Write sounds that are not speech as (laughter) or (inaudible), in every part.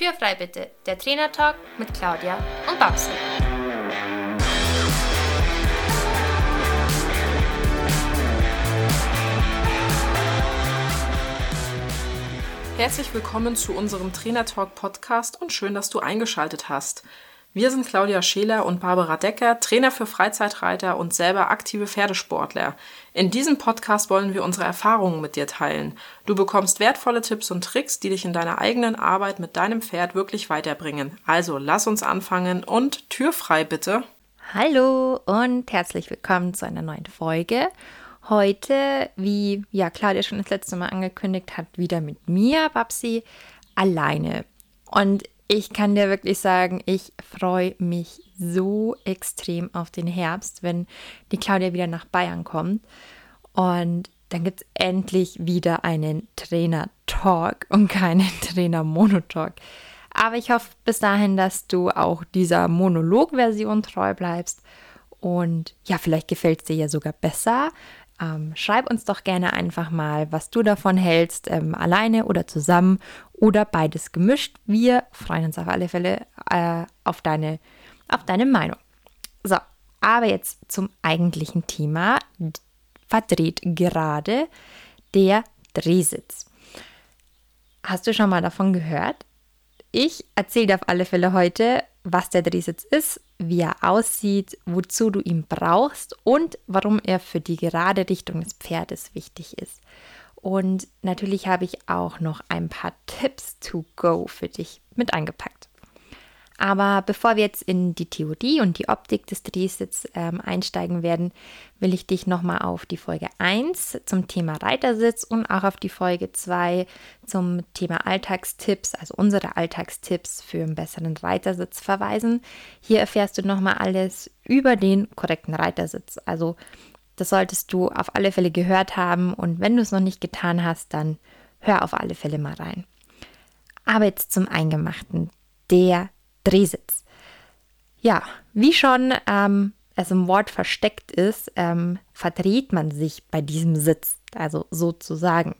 Tür frei bitte, der Trainertalk mit Claudia und Babsi. Herzlich willkommen zu unserem Trainertalk Podcast und schön, dass du eingeschaltet hast. Wir sind Claudia Scheler und Barbara Decker, Trainer für Freizeitreiter und selber aktive Pferdesportler. In diesem Podcast wollen wir unsere Erfahrungen mit dir teilen. Du bekommst wertvolle Tipps und Tricks, die dich in deiner eigenen Arbeit mit deinem Pferd wirklich weiterbringen. Also lass uns anfangen und Tür frei bitte. Hallo und herzlich willkommen zu einer neuen Folge. Heute, wie ja Claudia schon das letzte Mal angekündigt hat, wieder mit mir, Babsi, alleine. Und ich kann dir wirklich sagen, ich freue mich so extrem auf den Herbst, wenn die Claudia wieder nach Bayern kommt. Und dann gibt es endlich wieder einen Trainer-Talk (laughs) und keinen Trainer-Monotalk. Aber ich hoffe bis dahin, dass du auch dieser Monolog-Version treu bleibst. Und ja, vielleicht gefällt es dir ja sogar besser. Ähm, schreib uns doch gerne einfach mal, was du davon hältst, ähm, alleine oder zusammen oder beides gemischt. Wir freuen uns auf alle Fälle äh, auf, deine, auf deine Meinung. So, aber jetzt zum eigentlichen Thema. Verdreht gerade der Drehsitz. Hast du schon mal davon gehört? Ich erzähle dir auf alle Fälle heute, was der Drehsitz ist, wie er aussieht, wozu du ihn brauchst und warum er für die gerade Richtung des Pferdes wichtig ist. Und natürlich habe ich auch noch ein paar Tipps to go für dich mit eingepackt. Aber bevor wir jetzt in die Theorie und die Optik des Drehsitzes ähm, einsteigen werden, will ich dich nochmal auf die Folge 1 zum Thema Reitersitz und auch auf die Folge 2 zum Thema Alltagstipps, also unsere Alltagstipps für einen besseren Reitersitz verweisen. Hier erfährst du nochmal alles über den korrekten Reitersitz. Also das solltest du auf alle Fälle gehört haben und wenn du es noch nicht getan hast, dann hör auf alle Fälle mal rein. Aber jetzt zum Eingemachten, der Drehsitz. Ja, wie schon ähm, es im Wort versteckt ist, ähm, verdreht man sich bei diesem Sitz, also sozusagen.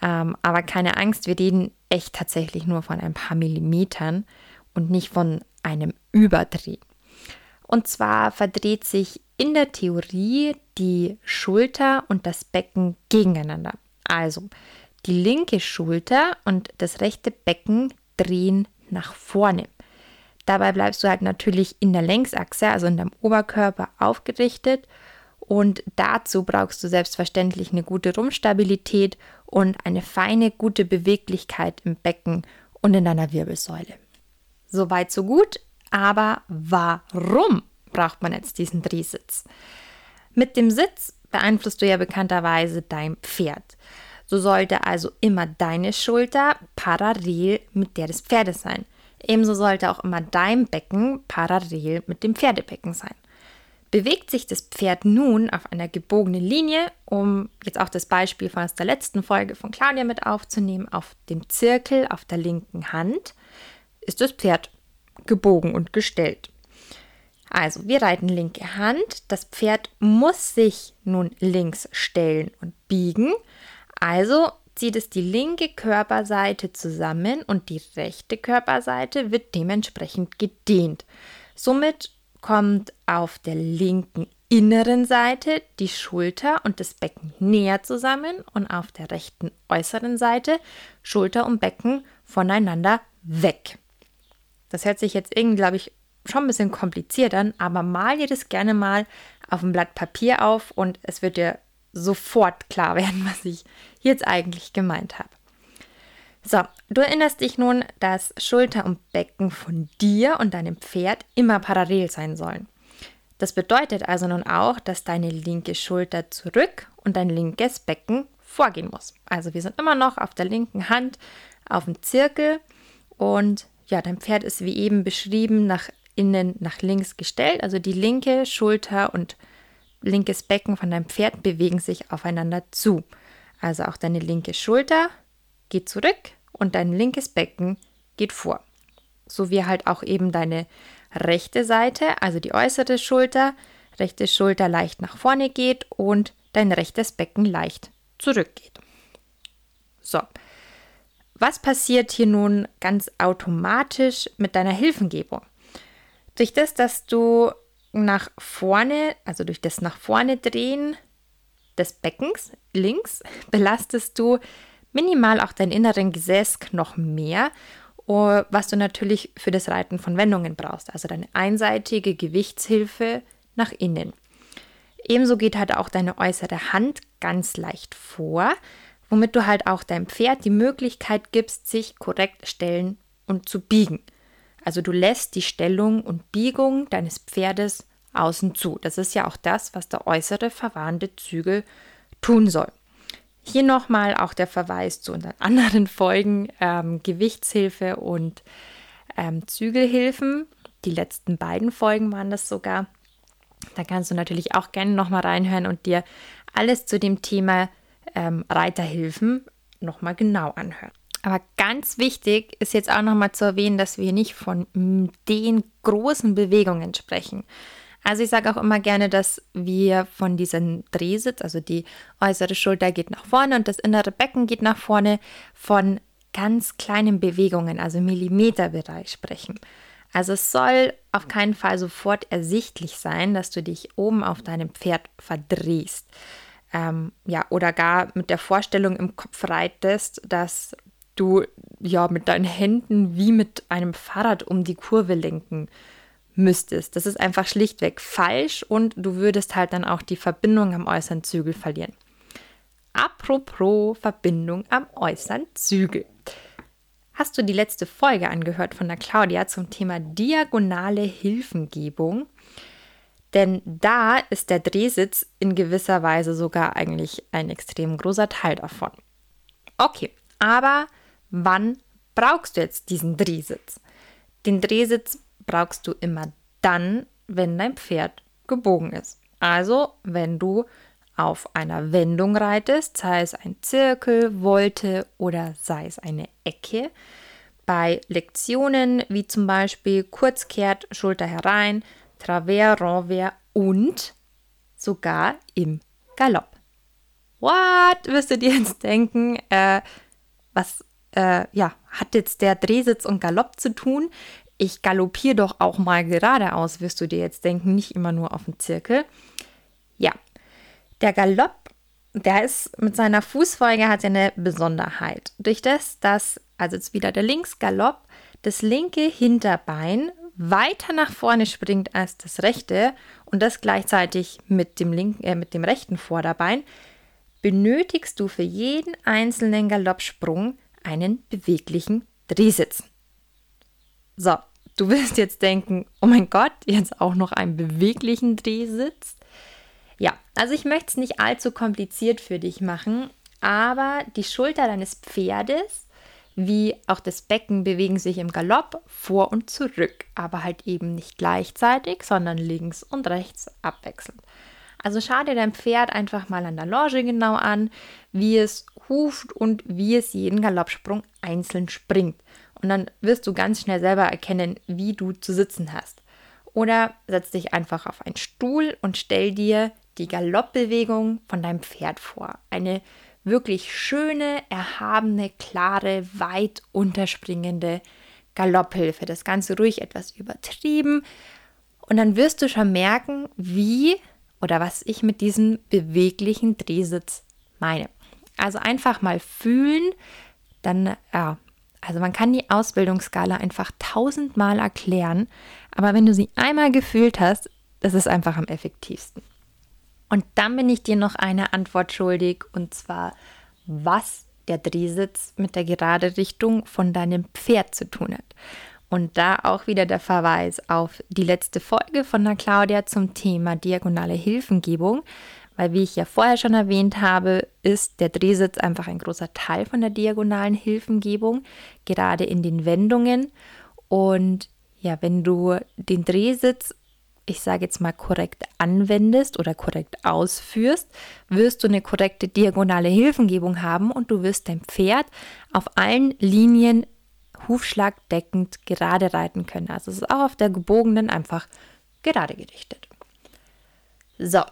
Ähm, aber keine Angst, wir reden echt tatsächlich nur von ein paar Millimetern und nicht von einem Überdreh. Und zwar verdreht sich in der Theorie die Schulter und das Becken gegeneinander. Also die linke Schulter und das rechte Becken drehen nach vorne. Dabei bleibst du halt natürlich in der Längsachse, also in deinem Oberkörper aufgerichtet. Und dazu brauchst du selbstverständlich eine gute Rumpfstabilität und eine feine, gute Beweglichkeit im Becken und in deiner Wirbelsäule. Soweit, so gut. Aber warum braucht man jetzt diesen Drehsitz? Mit dem Sitz beeinflusst du ja bekannterweise dein Pferd. So sollte also immer deine Schulter parallel mit der des Pferdes sein. Ebenso sollte auch immer dein Becken parallel mit dem Pferdebecken sein. Bewegt sich das Pferd nun auf einer gebogenen Linie, um jetzt auch das Beispiel von der letzten Folge von Claudia mit aufzunehmen, auf dem Zirkel auf der linken Hand, ist das Pferd gebogen und gestellt. Also, wir reiten linke Hand. Das Pferd muss sich nun links stellen und biegen. Also zieht es die linke Körperseite zusammen und die rechte Körperseite wird dementsprechend gedehnt. Somit kommt auf der linken inneren Seite die Schulter und das Becken näher zusammen und auf der rechten äußeren Seite Schulter und Becken voneinander weg. Das hört sich jetzt irgendwie, glaube ich, schon ein bisschen kompliziert an, aber mal dir das gerne mal auf ein Blatt Papier auf und es wird dir sofort klar werden, (laughs) was ich jetzt eigentlich gemeint habe. So, du erinnerst dich nun, dass Schulter und Becken von dir und deinem Pferd immer parallel sein sollen. Das bedeutet also nun auch, dass deine linke Schulter zurück und dein linkes Becken vorgehen muss. Also wir sind immer noch auf der linken Hand auf dem Zirkel und ja, dein Pferd ist wie eben beschrieben nach innen nach links gestellt. Also die linke Schulter und linkes Becken von deinem Pferd bewegen sich aufeinander zu. Also auch deine linke Schulter geht zurück und dein linkes Becken geht vor. So wie halt auch eben deine rechte Seite, also die äußere Schulter, rechte Schulter leicht nach vorne geht und dein rechtes Becken leicht zurückgeht. So. was passiert hier nun ganz automatisch mit deiner Hilfengebung? Durch das, dass du nach vorne, also durch das nach vorne drehen des Beckens links, belastest du minimal auch deinen inneren Gesäßknochen mehr, oh, was du natürlich für das Reiten von Wendungen brauchst, also deine einseitige Gewichtshilfe nach innen. Ebenso geht halt auch deine äußere Hand ganz leicht vor, womit du halt auch deinem Pferd die Möglichkeit gibst, sich korrekt stellen und zu biegen. Also du lässt die Stellung und Biegung deines Pferdes außen zu. Das ist ja auch das, was der äußere verwarnte Zügel tun soll. Hier nochmal auch der Verweis zu unseren (laughs) anderen Folgen ähm, Gewichtshilfe und ähm, Zügelhilfen. Die letzten beiden Folgen waren das sogar. Da kannst du natürlich auch gerne nochmal reinhören und dir alles zu dem Thema ähm, Reiterhilfen nochmal genau anhören. Aber ganz wichtig ist jetzt auch nochmal zu erwähnen, dass wir nicht von den großen Bewegungen sprechen. Also ich sage auch immer gerne, dass wir von diesem Drehsitz, also die äußere Schulter geht nach vorne und das innere Becken geht nach vorne, von ganz kleinen Bewegungen, also Millimeterbereich sprechen. Also es soll auf keinen Fall sofort ersichtlich sein, dass du dich oben auf deinem Pferd verdrehst. Ähm, ja, oder gar mit der Vorstellung im Kopf reitest, dass du ja mit deinen Händen wie mit einem Fahrrad um die Kurve lenken müsstest. Das ist einfach schlichtweg falsch und du würdest halt dann auch die Verbindung am äußeren Zügel verlieren. Apropos Verbindung am äußeren Zügel. Hast du die letzte Folge angehört von der Claudia zum Thema diagonale Hilfengebung? Denn da ist der Drehsitz in gewisser Weise sogar eigentlich ein extrem großer Teil davon. Okay, aber wann brauchst du jetzt diesen Drehsitz? Den Drehsitz brauchst du immer dann, wenn dein Pferd gebogen ist. Also, wenn du auf einer Wendung reitest, sei es ein Zirkel, Wolte oder sei es eine Ecke. Bei Lektionen wie zum Beispiel Kurzkehrt, Schulter herein, Travers, Renvers und sogar im Galopp. What? Wirst du dir jetzt denken, äh, was äh, ja, hat jetzt der Drehsitz und Galopp zu tun? Ich galoppiere doch auch mal geradeaus, wirst du dir jetzt denken, nicht immer nur auf dem Zirkel. Ja, der Galopp, der ist mit seiner Fußfolge hat eine Besonderheit. Durch das, dass, also jetzt wieder der Linksgalopp, das linke Hinterbein weiter nach vorne springt als das rechte und das gleichzeitig mit dem, linken, äh, mit dem rechten Vorderbein, benötigst du für jeden einzelnen Galoppsprung einen beweglichen Drehsitz. So, du wirst jetzt denken, oh mein Gott, jetzt auch noch einen beweglichen Drehsitz. Ja, also ich möchte es nicht allzu kompliziert für dich machen, aber die Schulter deines Pferdes wie auch das Becken bewegen sich im Galopp vor und zurück, aber halt eben nicht gleichzeitig, sondern links und rechts abwechselnd. Also schau dir dein Pferd einfach mal an der Longe genau an, wie es huft und wie es jeden Galoppsprung einzeln springt. Und dann wirst du ganz schnell selber erkennen, wie du zu sitzen hast. Oder setz dich einfach auf einen Stuhl und stell dir die Galoppbewegung von deinem Pferd vor. Eine wirklich schöne, erhabene, klare, weit unterspringende Galopphilfe. Das Ganze ruhig etwas übertrieben. Und dann wirst du schon merken, wie oder was ich mit diesem beweglichen Drehsitz meine. Also einfach mal fühlen, dann ja, also man kann die Ausbildungsskala einfach tausendmal erklären, aber wenn du sie einmal gefühlt hast, das ist einfach am effektivsten. Und dann bin ich dir noch eine Antwort schuldig und zwar, was der Drehsitz mit der gerade Richtung von deinem Pferd zu tun hat. Und da auch wieder der Verweis auf die letzte Folge von der Claudia zum Thema diagonale Hilfengebung, weil wie ich ja vorher schon erwähnt habe, ist der Drehsitz einfach ein großer Teil von der diagonalen Hilfengebung, gerade in den Wendungen. Und ja, wenn du den Drehsitz, ich sage jetzt mal korrekt anwendest oder korrekt ausführst, wirst du eine korrekte diagonale Hilfengebung haben und du wirst dein Pferd auf allen Linien hufschlagdeckend gerade reiten können. Also es ist auch auf der gebogenen einfach gerade gerichtet. So,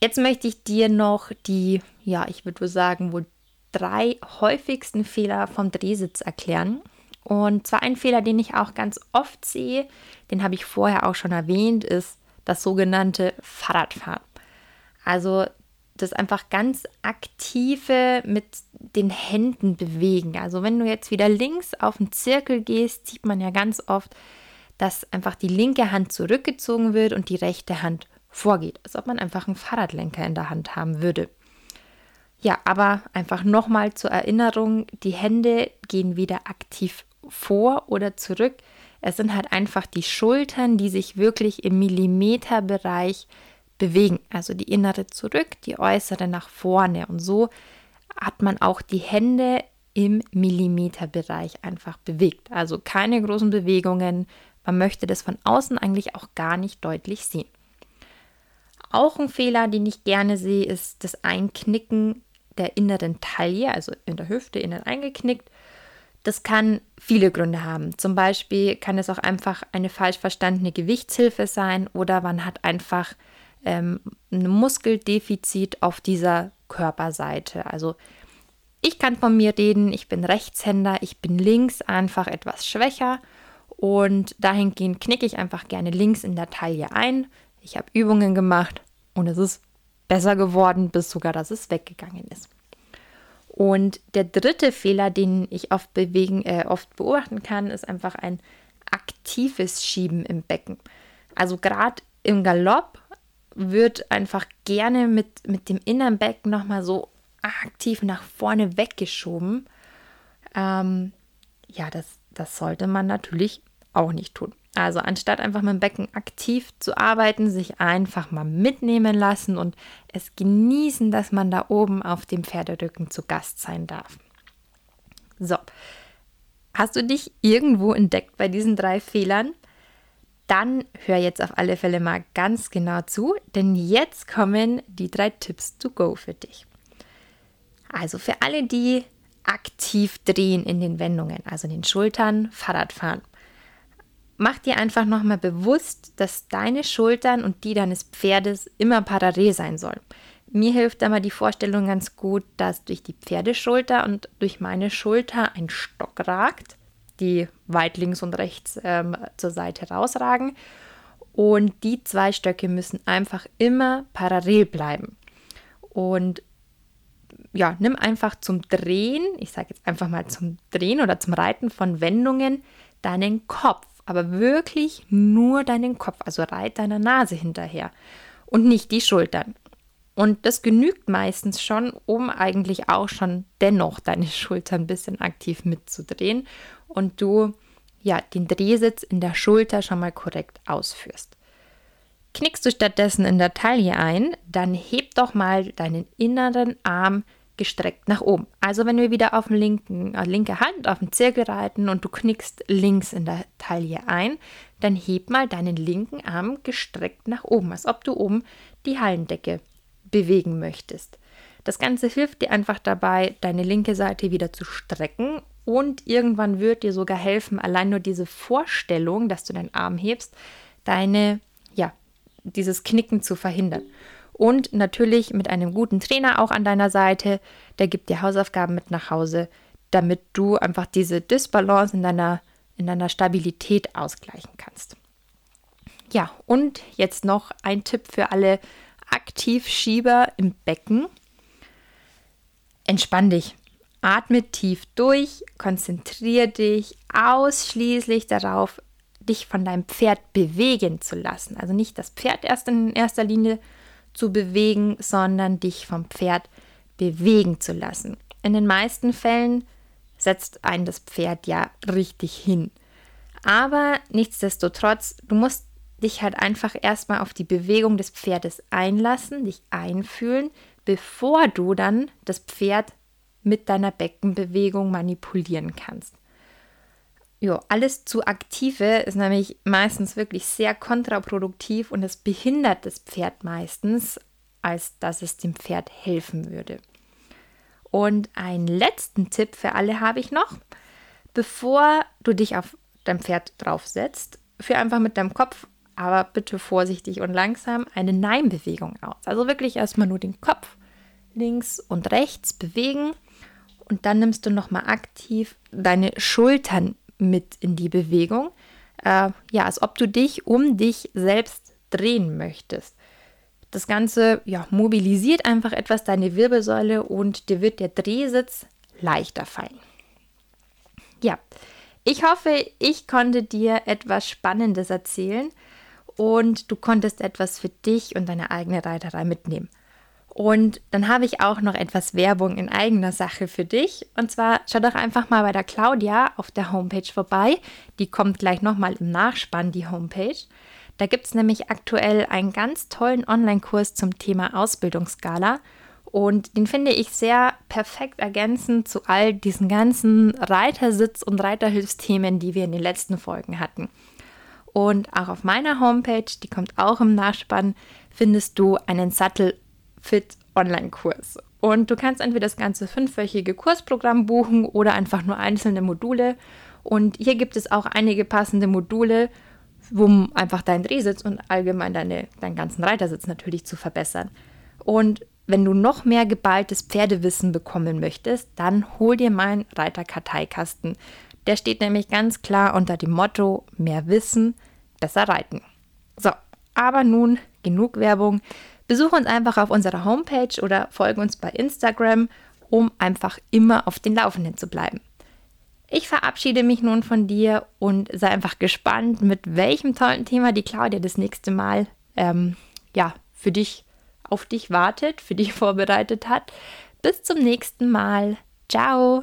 Jetzt möchte ich dir noch die, ja, ich würde sagen, wohl drei häufigsten Fehler vom Drehsitz erklären. Und zwar ein Fehler, den ich auch ganz oft sehe, den habe ich vorher auch schon erwähnt, ist das sogenannte Fahrradfahren. Also das einfach ganz aktive mit den Händen bewegen. Also wenn du jetzt wieder links auf den Zirkel gehst, sieht man ja ganz oft, dass einfach die linke Hand zurückgezogen wird und die rechte Hand vorgeht, als ob man einfach einen Fahrradlenker in der Hand haben würde. Ja, aber einfach nochmal zur Erinnerung, die Hände gehen weder aktiv vor oder zurück. Es sind halt einfach die Schultern, die sich wirklich im Millimeterbereich bewegen. Also die innere zurück, die äußere nach vorne. Und so hat man auch die Hände im Millimeterbereich einfach bewegt. Also keine großen Bewegungen. Man möchte das von außen eigentlich auch gar nicht deutlich sehen. Auch ein Fehler, den ich gerne sehe, ist das Einknicken der inneren Taille, also in der Hüfte innen eingeknickt. Das kann viele Gründe haben. Zum Beispiel kann es auch einfach eine falsch verstandene Gewichtshilfe sein oder man hat einfach ähm, ein Muskeldefizit auf dieser Körperseite. Also ich kann von mir reden, ich bin Rechtshänder, ich bin links einfach etwas schwächer und dahingehend knicke ich einfach gerne links in der Taille ein. Ich habe Übungen gemacht und es ist besser geworden, bis sogar, dass es weggegangen ist. Und der dritte Fehler, den ich oft, bewegen, äh, oft beobachten kann, ist einfach ein aktives Schieben im Becken. Also gerade im Galopp wird einfach gerne mit, mit dem inneren Becken nochmal so aktiv nach vorne weggeschoben. Ähm, ja, das, das sollte man natürlich auch nicht tun. Also anstatt einfach mit dem Becken aktiv zu arbeiten, sich einfach mal mitnehmen lassen und es genießen, dass man da oben auf dem Pferderücken zu Gast sein darf. So, hast du dich irgendwo entdeckt bei diesen drei Fehlern? Dann hör jetzt auf alle Fälle mal ganz genau zu, denn jetzt kommen die drei Tipps to go für dich. Also für alle, die aktiv drehen in den Wendungen, also in den Schultern, Fahrradfahren mach dir einfach nochmal bewusst, dass deine Schultern und die deines Pferdes immer parallel sein sollen. Mir hilft da mal die Vorstellung ganz gut, dass durch die Pferdeschulter und durch meine Schulter ein Stock ragt, die weit links und rechts ähm, zur Seite rausragen. Und die zwei Stöcke müssen einfach immer parallel bleiben. Und ja, nimm einfach zum Drehen, ich sage jetzt einfach mal zum Drehen oder zum Reiten von Wendungen, deinen Kopf aber wirklich nur deinen Kopf, also reit deiner Nase hinterher und nicht die Schultern. Und das genügt meistens schon, um eigentlich auch schon dennoch deine (laughs) Schultern ein bisschen aktiv mitzudrehen und du ja den Drehsitz in der Schulter schon mal korrekt ausführst. Knickst du stattdessen in der Taille ein, dann heb doch mal deinen inneren Arm gestreckt nach oben. Also wenn wir wieder auf den linken, äh, linke Hand auf den Zirkel reiten und du knickst links in der Taille ein, dann heb mal deinen linken Arm gestreckt nach oben, als ob du oben die Hallendecke bewegen möchtest. Das Ganze hilft dir einfach dabei, deine linke Seite wieder zu strecken und irgendwann wird dir sogar helfen, allein nur diese Vorstellung, dass du deinen Arm hebst, deine, ja, dieses Knicken zu verhindern. Und natürlich mit einem guten Trainer auch an deiner Seite, der gibt dir Hausaufgaben mit nach Hause, damit du einfach diese Disbalance in deiner, in deiner Stabilität ausgleichen kannst. Ja, und jetzt noch ein Tipp für alle Aktivschieber im Becken. Entspann dich. Atme tief durch, konzentriere dich ausschließlich darauf, dich von deinem Pferd bewegen zu lassen. Also nicht das Pferd erst in erster Linie zu bewegen, sondern dich vom Pferd bewegen zu lassen. In den meisten Fällen setzt ein das Pferd ja richtig hin. Aber nichtsdestotrotz, du musst dich halt einfach erstmal auf die Bewegung des Pferdes einlassen, dich einfühlen, bevor du dann das Pferd mit deiner Beckenbewegung manipulieren kannst. Jo, alles zu aktive ist nämlich meistens wirklich sehr kontraproduktiv und es behindert das Pferd meistens, als dass es dem Pferd helfen würde. Und einen letzten Tipp für alle habe ich noch. Bevor du dich auf dein Pferd draufsetzt, führ einfach mit deinem Kopf, aber bitte vorsichtig und langsam, eine Nein-Bewegung aus. Also wirklich erstmal nur den Kopf links und rechts bewegen und dann nimmst du nochmal aktiv deine Schultern mit in die Bewegung. Äh, ja, als ob du dich um dich selbst drehen möchtest. Das Ganze ja, mobilisiert einfach etwas deine Wirbelsäule und dir wird der Drehsitz leichter fallen. Ja, ich hoffe, ich konnte dir etwas Spannendes erzählen und du konntest etwas für dich und deine eigene Reiterei mitnehmen. Und dann habe ich auch noch etwas Werbung in eigener Sache für dich. Und zwar schau doch einfach mal bei der Claudia auf der Homepage vorbei. Die kommt gleich nochmal im Nachspann, die Homepage. Da gibt es nämlich aktuell einen ganz tollen Online-Kurs zum Thema Ausbildungsskala. Und den finde ich sehr perfekt ergänzend zu all diesen ganzen Reitersitz- und Reiterhilfsthemen, die wir in den letzten Folgen hatten. Und auch auf meiner Homepage, die kommt auch im Nachspann, findest du einen Sattel Fit Online-Kurs. Und du kannst entweder das ganze fünfwöchige Kursprogramm buchen oder einfach nur einzelne Module. Und hier gibt es auch einige passende Module, um einfach deinen Drehsitz und allgemein deine, deinen ganzen Reitersitz natürlich zu verbessern. Und wenn du noch mehr geballtes Pferdewissen bekommen möchtest, dann hol dir meinen Reiterkarteikasten. Der steht nämlich ganz klar unter dem Motto: mehr Wissen, besser reiten. So, aber nun genug Werbung. Besuch uns einfach auf unserer Homepage oder folge uns bei Instagram, um einfach immer auf den Laufenden zu bleiben. Ich verabschiede mich nun von dir und sei einfach gespannt, mit welchem tollen Thema die Claudia das nächste Mal ähm, ja, für dich, auf dich wartet, für dich (laughs) vorbereitet hat. Bis zum nächsten Mal. Ciao!